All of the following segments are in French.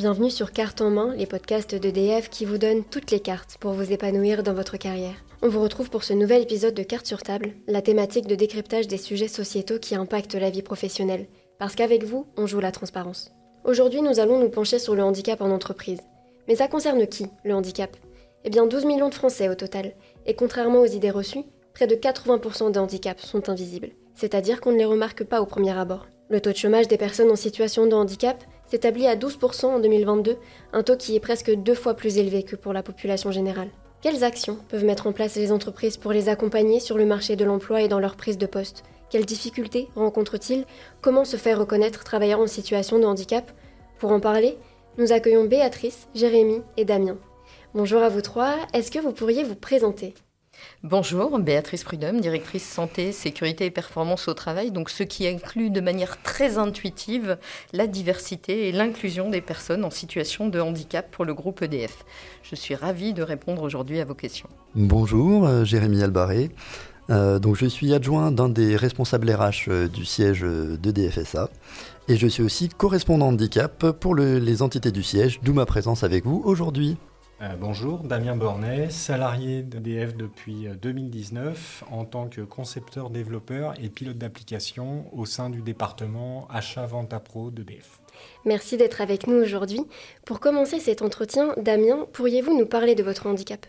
Bienvenue sur Carte en main, les podcasts d'EDF qui vous donnent toutes les cartes pour vous épanouir dans votre carrière. On vous retrouve pour ce nouvel épisode de Carte sur table, la thématique de décryptage des sujets sociétaux qui impactent la vie professionnelle. Parce qu'avec vous, on joue la transparence. Aujourd'hui, nous allons nous pencher sur le handicap en entreprise. Mais ça concerne qui, le handicap? Eh bien, 12 millions de Français au total. Et contrairement aux idées reçues, près de 80% des handicaps sont invisibles. C'est-à-dire qu'on ne les remarque pas au premier abord. Le taux de chômage des personnes en situation de handicap s'établit à 12% en 2022, un taux qui est presque deux fois plus élevé que pour la population générale. Quelles actions peuvent mettre en place les entreprises pour les accompagner sur le marché de l'emploi et dans leur prise de poste? Quelles difficultés rencontrent-ils? Comment se faire reconnaître travailleurs en situation de handicap? Pour en parler, nous accueillons Béatrice, Jérémy et Damien. Bonjour à vous trois, est-ce que vous pourriez vous présenter? Bonjour, Béatrice Prudhomme, directrice santé, sécurité et performance au travail, donc ce qui inclut de manière très intuitive la diversité et l'inclusion des personnes en situation de handicap pour le groupe EDF. Je suis ravie de répondre aujourd'hui à vos questions. Bonjour, euh, Jérémy Albaré. Euh, donc je suis adjoint d'un des responsables RH euh, du siège d'EDFSA et je suis aussi correspondant handicap pour les entités du siège, d'où ma présence avec vous aujourd'hui. Euh, bonjour, Damien Bornet, salarié d'EDF depuis 2019 euh, en tant que concepteur, développeur et pilote d'application au sein du département achat-vente à pro d'EDF. Merci d'être avec nous aujourd'hui. Pour commencer cet entretien, Damien, pourriez-vous nous parler de votre handicap?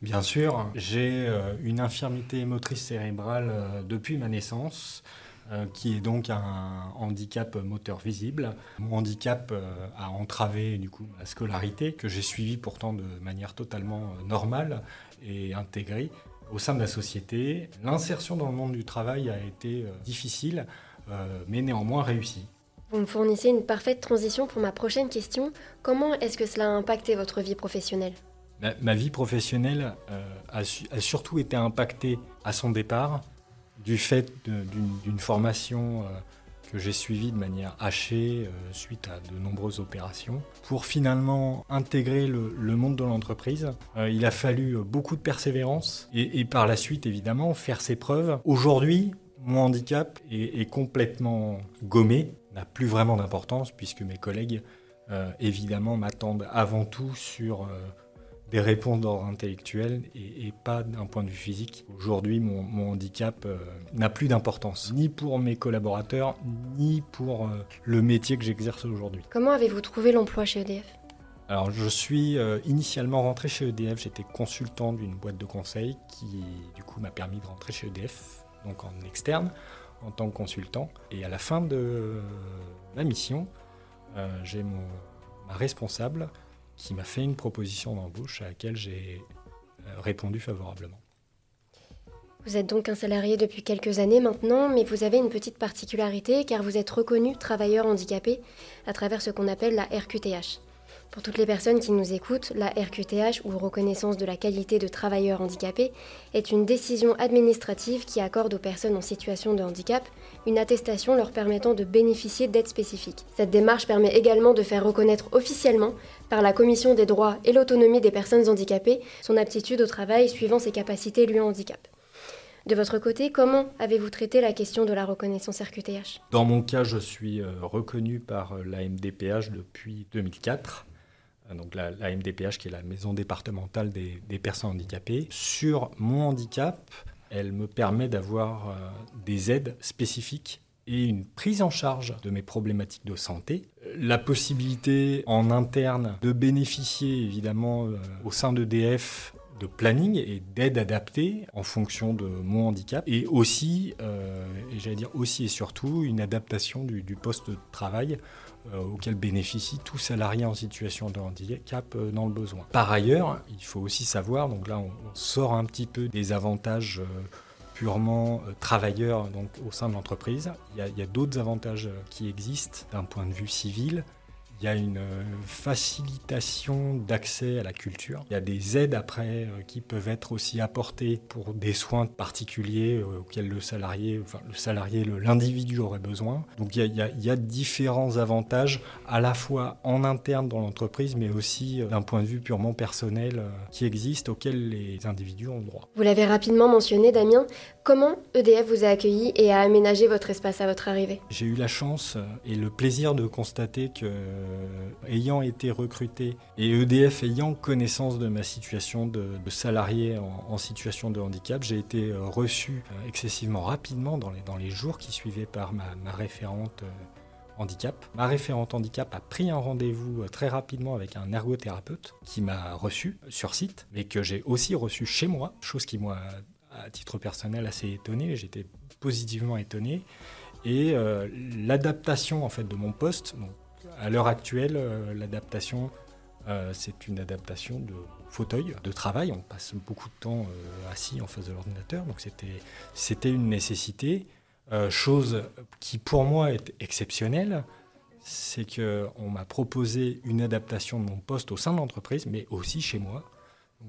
Bien sûr, j'ai euh, une infirmité motrice cérébrale depuis ma naissance. Euh, qui est donc un handicap moteur visible. Mon handicap euh, a entravé du coup ma scolarité, que j'ai suivie pourtant de manière totalement euh, normale et intégrée au sein de la société. L'insertion dans le monde du travail a été difficile, mais néanmoins réussie. Vous me fournissez une parfaite transition pour ma prochaine question. Comment est-ce que cela a impacté votre vie professionnelle? Ma, vie professionnelle a, a, surtout été impactée à son départ du fait d'une formation euh, que j'ai suivie de manière hachée euh, suite à de nombreuses opérations. Pour finalement intégrer le, monde de l'entreprise, euh, il a fallu beaucoup de persévérance et, par la suite, évidemment, faire ses preuves. Aujourd'hui, mon handicap est, complètement gommé, n'a plus vraiment d'importance puisque mes collègues, évidemment, m'attendent avant tout sur des réponses d'ordre intellectuel et, pas d'un point de vue physique. Aujourd'hui, mon, handicap euh, n'a plus d'importance, ni pour mes collaborateurs, ni pour euh, le métier que j'exerce aujourd'hui. Comment avez-vous trouvé l'emploi chez EDF alors, je suis euh, initialement rentré chez EDF, j'étais consultant d'une boîte de conseil qui, du coup, m'a permis de rentrer chez EDF, donc en externe, en tant que consultant. Et à la fin de ma mission, j'ai ma responsable qui m'a fait une proposition d'embauche à laquelle j'ai euh, répondu favorablement. Vous êtes donc un salarié depuis quelques années maintenant, mais vous avez une petite particularité car vous êtes reconnu travailleur handicapé à travers ce qu'on appelle la RQTH. Pour toutes les personnes qui nous écoutent, la RQTH, ou reconnaissance de la qualité de travailleur handicapé, est une décision administrative qui accorde aux personnes en situation de handicap une attestation leur permettant de bénéficier d'aides spécifiques. Cette démarche permet également de faire reconnaître officiellement par la Commission des droits et l'autonomie des personnes handicapées son aptitude au travail suivant ses capacités lui handicap. De votre côté, comment avez-vous traité la question de la reconnaissance RQTH Dans mon cas, je suis euh, reconnu par euh, la MDPH depuis 2004 donc la, MDPH qui est la maison départementale des, personnes handicapées. Sur mon handicap, elle me permet d'avoir euh, des aides spécifiques et une prise en charge de mes problématiques de santé. La possibilité en interne de bénéficier évidemment euh, au sein d'EDF de planning et d'aide adaptée en fonction de mon handicap et aussi, euh, et j'allais dire aussi et surtout, une adaptation du poste de travail euh, auquel bénéficie tout salarié en situation de handicap euh, dans le besoin. Par ailleurs, il faut aussi savoir, donc là on, sort un petit peu des avantages euh, purement travailleurs au sein de l'entreprise. il y a d'autres avantages qui existent d'un point de vue civil il y a une euh, facilitation d'accès à la culture. Il y a des aides après euh, qui peuvent être aussi apportées pour des soins particuliers euh, auxquels le salarié, enfin le salarié, l'individu aurait besoin. Donc il y, a, différents avantages à la fois en interne dans l'entreprise, mais aussi d'un point de vue purement personnel qui existent auxquels les individus ont droit. Vous l'avez rapidement mentionné, Damien. Comment EDF vous a accueilli et a aménagé votre espace à votre arrivée? J'ai eu la chance et le plaisir de constater que ayant été recruté et EDF ayant connaissance de ma situation de, salarié en, situation de handicap, j'ai été reçu excessivement rapidement dans les, jours qui suivaient par ma, référente handicap. Ma référente handicap a pris un rendez-vous euh, très rapidement avec un ergothérapeute qui m'a reçu sur site, mais que j'ai aussi reçu chez moi, chose qui moi, à titre personnel, assez étonné. J'étais positivement étonné. Et euh, l'adaptation en fait de mon poste, à l'heure actuelle, euh, l'adaptation, c'est une adaptation de fauteuil de travail. On passe beaucoup de temps assis en face de l'ordinateur, donc c'était une nécessité. Euh, chose qui pour moi est exceptionnelle, c'est qu'on m'a proposé une adaptation de mon poste au sein de l'entreprise, mais aussi chez moi.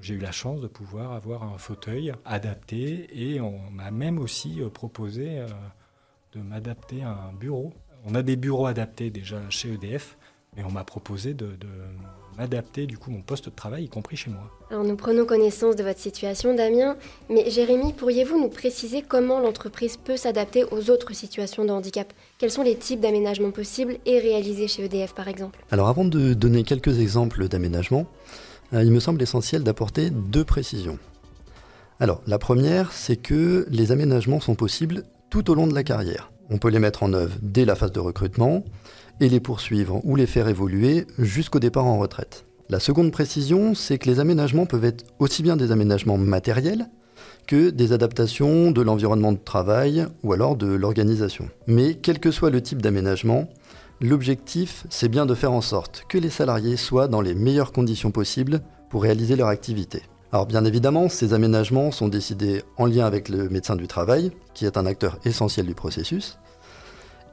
J'ai eu la chance de pouvoir avoir un fauteuil adapté et on m'a même aussi euh, proposé euh, de m'adapter à un bureau. On a des bureaux adaptés déjà chez EDF, mais on m'a proposé de, m'adapter du coup mon poste de travail, y compris chez moi. Alors nous prenons connaissance de votre situation, Damien, mais Jérémy, pourriez-vous nous préciser comment l'entreprise peut s'adapter aux autres situations de handicap? Quels sont les types d'aménagements possibles et réalisés chez EDF par exemple? Alors avant de donner quelques exemples d'aménagements, euh, il me semble essentiel d'apporter deux précisions. Alors la première, c'est que les aménagements sont possibles tout au long de la carrière. On peut les mettre en œuvre dès la phase de recrutement, et les poursuivre ou les faire évoluer jusqu'au départ en retraite. La seconde précision, c'est que les aménagements peuvent être aussi bien des aménagements matériels que des adaptations de l'environnement de travail ou alors de l'organisation. Mais quel que soit le type d'aménagement, l'objectif, c'est bien de faire en sorte que les salariés soient dans les meilleures conditions possibles pour réaliser leur activité. Alors bien évidemment, ces aménagements sont décidés en lien avec le médecin du travail, qui est un acteur essentiel du processus,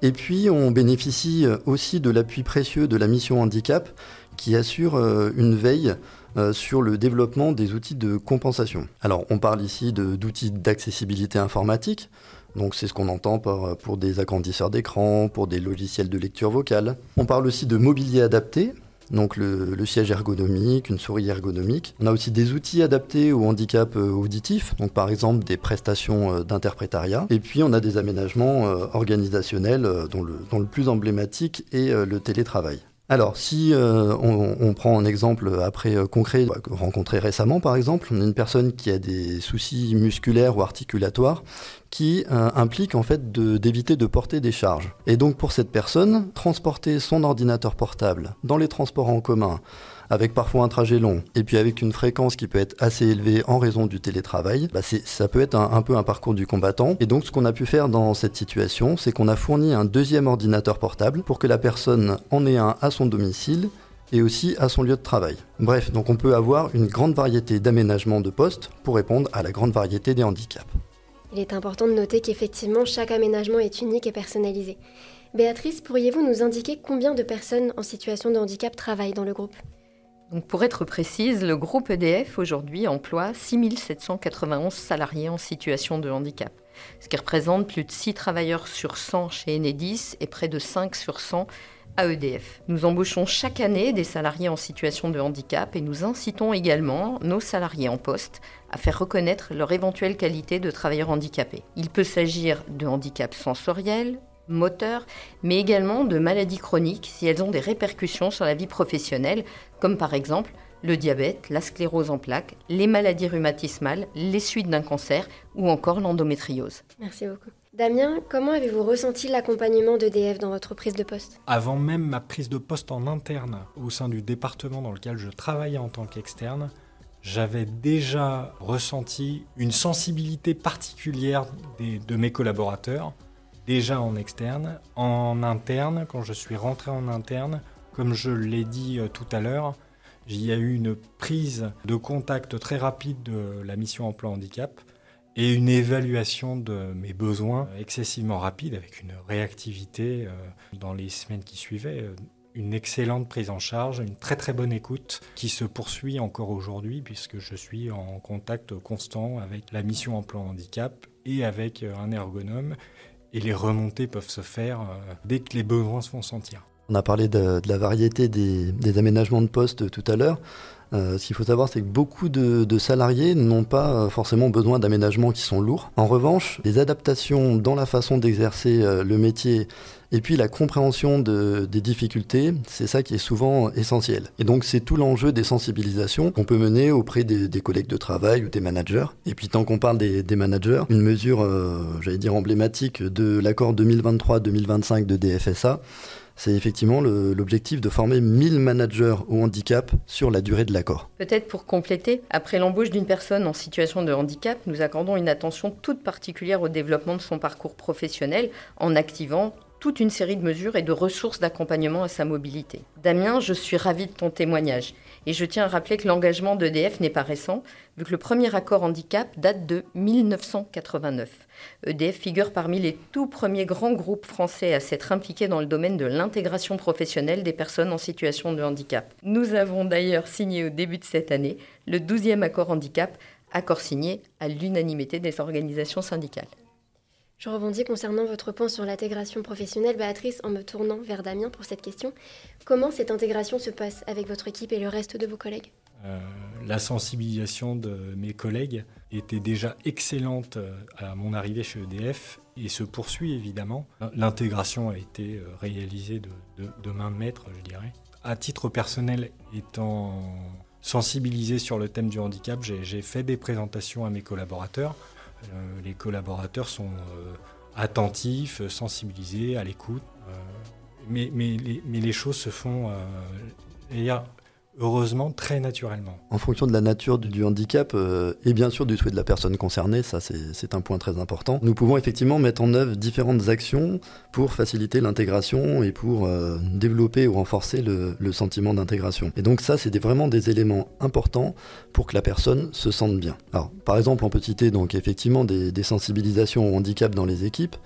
et puis, on bénéficie euh, aussi de l'appui précieux de la mission handicap qui assure euh, une veille euh, sur le développement des outils de compensation. Alors, on parle ici d'outils d'accessibilité informatique. Donc, c'est ce qu'on entend pour des agrandisseurs d'écran, pour des logiciels de lecture vocale. On parle aussi de mobilier adapté, donc le, siège ergonomique, une souris ergonomique. On a aussi des outils adaptés au handicap euh, auditif, donc par exemple des prestations euh, d'interprétariat. Et puis on a des aménagements euh, organisationnels dont le, dont le plus emblématique est le télétravail. Alors, si on, prend un exemple après concret, rencontré récemment par exemple, on a une personne qui a des soucis musculaires ou articulatoires qui euh, implique en fait d'éviter de, porter des charges. Et donc pour cette personne, transporter son ordinateur portable dans les transports en commun, avec parfois un trajet long, et puis avec une fréquence qui peut être assez élevée en raison du télétravail, bah ça peut être un, un, peu un parcours du combattant. Et donc ce qu'on a pu faire dans cette situation, c'est qu'on a fourni un deuxième ordinateur portable pour que la personne en ait un à son domicile et aussi à son lieu de travail. Bref, donc on peut avoir une grande variété d'aménagements de postes pour répondre à la grande variété des handicaps. Il est important de noter qu'effectivement chaque aménagement est unique et personnalisé. Béatrice, pourriez-vous nous indiquer combien de personnes en situation de handicap travaillent dans le groupe? Pour être précise, le groupe EDF aujourd'hui emploie 6791 salariés en situation de handicap, ce qui représente plus de 6 travailleurs sur 100 chez Enedis et près de 5 sur 100 à EDF. Nous embauchons chaque année des salariés en situation de handicap et nous incitons également nos salariés en poste à faire reconnaître leur éventuelle qualité de travailleur handicapé. Il peut s'agir de handicap sensoriel, moteur, mais également de maladies chroniques si elles ont des répercussions sur la vie professionnelle, comme par exemple le diabète, la sclérose en plaques, les maladies rhumatismales, les suites d'un cancer ou encore l'endométriose. Merci beaucoup. Damien, comment avez-vous ressenti l'accompagnement d'EDF dans votre prise de poste? Avant même ma prise de poste en interne au sein du département dans lequel je travaillais en tant qu'externe, j'avais déjà ressenti une sensibilité particulière de mes collaborateurs, déjà en externe. En interne, quand je suis rentré en interne, comme je l'ai dit euh, tout à l'heure, il y a eu une prise de contact très rapide de la mission emploi handicap et une évaluation de mes besoins excessivement rapide avec une réactivité euh, dans les semaines qui suivaient, euh, une excellente prise en charge, une très très bonne écoute qui se poursuit encore aujourd'hui puisque je suis en contact constant avec la mission emploi handicap et avec un ergonome et les remontées peuvent se faire dès que les besoins se font sentir. On a parlé de, la variété des, des, aménagements de poste tout à l'heure. Euh, ce qu'il faut savoir, c'est que beaucoup de, salariés n'ont pas euh, forcément besoin d'aménagements qui sont lourds. En revanche, les adaptations dans la façon d'exercer euh, le métier Et puis la compréhension des difficultés, c'est ça qui est souvent essentiel. Et donc c'est tout l'enjeu des sensibilisations qu'on peut mener auprès des, collègues de travail ou des managers. Et puis tant qu'on parle des, managers, une mesure, euh, j'allais dire emblématique de l'accord 2023-2025 de DFSA, c'est effectivement l'objectif de former 1000 managers au handicap sur la durée de l'accord. Peut-être pour compléter, après l'embauche d'une personne en situation de handicap, nous accordons une attention toute particulière au développement de son parcours professionnel en activant toute une série de mesures et de ressources d'accompagnement à sa mobilité. Damien, je suis ravie de ton témoignage. Et je tiens à rappeler que l'engagement d'EDF n'est pas récent, vu que le premier accord handicap date de 1989. EDF figure parmi les tout premiers grands groupes français à s'être impliqués dans le domaine de l'intégration professionnelle des personnes en situation de handicap. Nous avons d'ailleurs signé au début de cette année le 12e accord handicap, accord signé à l'unanimité des organisations syndicales. Je rebondis concernant votre point sur l'intégration professionnelle, Béatrice, en me tournant vers Damien pour cette question. Comment cette intégration se passe avec votre équipe et le reste de vos collègues? Euh, La sensibilisation de mes collègues était déjà excellente euh, à mon arrivée chez EDF et se poursuit évidemment. L'intégration a été euh, réalisée de, main de maître, je dirais. À titre personnel, étant sensibilisé sur le thème du handicap, j'ai fait des présentations à mes collaborateurs les collaborateurs sont euh, attentifs, sensibilisés, à l'écoute. Euh, mais, mais, les, choses se font heureusement très naturellement. En fonction de la nature du, handicap euh, et bien sûr du souhait de la personne concernée, ça c'est un point très important, nous pouvons effectivement mettre en œuvre différentes actions pour faciliter l'intégration et pour euh, développer ou renforcer le, sentiment d'intégration. Et donc ça c'est vraiment des éléments importants pour que la personne se sente bien. Alors par exemple on peut citer donc effectivement des, des sensibilisations au handicap dans les équipes,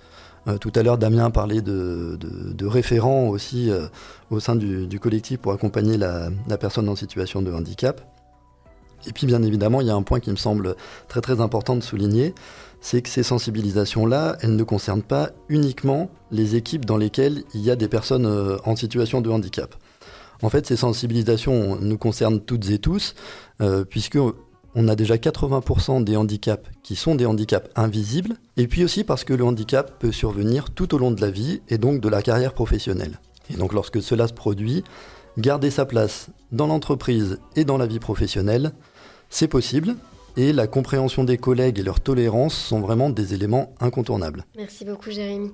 euh, tout à l'heure, Damien parlait de, référents aussi euh, au sein du, collectif pour accompagner la, personne en situation de handicap. Et puis, bien évidemment, il y a un point qui me semble très très important de souligner, c'est que ces sensibilisations-là, elles ne concernent pas uniquement les équipes dans lesquelles il y a des personnes euh, en situation de handicap. En fait, ces sensibilisations nous concernent toutes et tous, puisque on a déjà 80% des handicaps qui sont des handicaps invisibles, et puis aussi parce que le handicap peut survenir tout au long de la vie et donc de la carrière professionnelle. Et donc lorsque cela se produit, garder sa place dans l'entreprise et dans la vie professionnelle, c'est possible, et la compréhension des collègues et leur tolérance sont vraiment des éléments incontournables. Merci beaucoup Jérémy.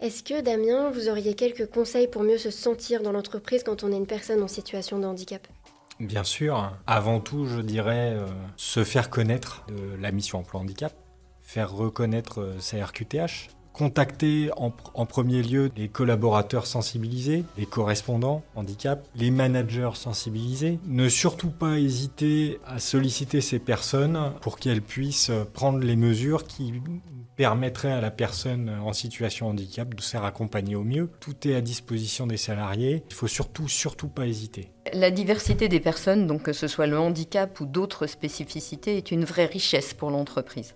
Est-ce que Damien, vous auriez quelques conseils pour mieux se sentir dans l'entreprise quand on est une personne en situation de handicap? Bien sûr. Avant tout, je dirais euh, se faire connaître de la mission emploi handicap, faire reconnaître euh, sa RQTH, contacter en, premier lieu les collaborateurs sensibilisés, les correspondants handicap, les managers sensibilisés. Ne surtout pas hésiter à solliciter ces personnes pour qu'elles puissent prendre les mesures qui permettraient à la personne en situation handicap de se faire accompagner au mieux. Tout est à disposition des salariés. Il faut surtout, surtout pas hésiter. La diversité des personnes, donc que ce soit le handicap ou d'autres spécificités, est une vraie richesse pour l'entreprise.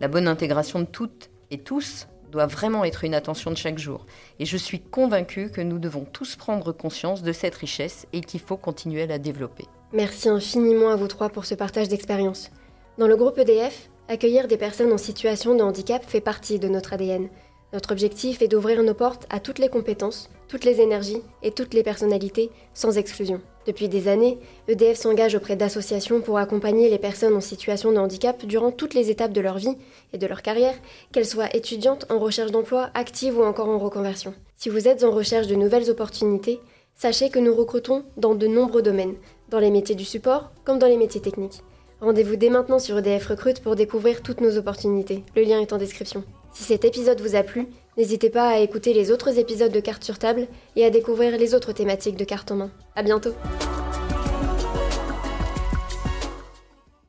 La bonne intégration de toutes et tous doit vraiment être une attention de chaque jour. Et je suis convaincue que nous devons tous prendre conscience de cette richesse et qu'il faut continuer à la développer. Merci infiniment à vous trois pour ce partage d'expérience. Dans le groupe EDF, accueillir des personnes en situation de handicap fait partie de notre ADN. Notre objectif est d'ouvrir nos portes à toutes les compétences, toutes les énergies et toutes les personnalités, sans exclusion. Depuis des années, EDF s'engage auprès d'associations pour accompagner les personnes en situation de handicap durant toutes les étapes de leur vie et de leur carrière, qu'elles soient étudiantes, en recherche d'emploi, actives ou encore en reconversion. Si vous êtes en recherche de nouvelles opportunités, sachez que nous recrutons dans de nombreux domaines, dans les métiers du support comme dans les métiers techniques. Rendez-vous dès maintenant sur EDF Recrute pour découvrir toutes nos opportunités. Le lien est en description. Si cet épisode vous a plu, n'hésitez pas à écouter les autres épisodes de Cartes sur table et à découvrir les autres thématiques de Cartes en main. À bientôt!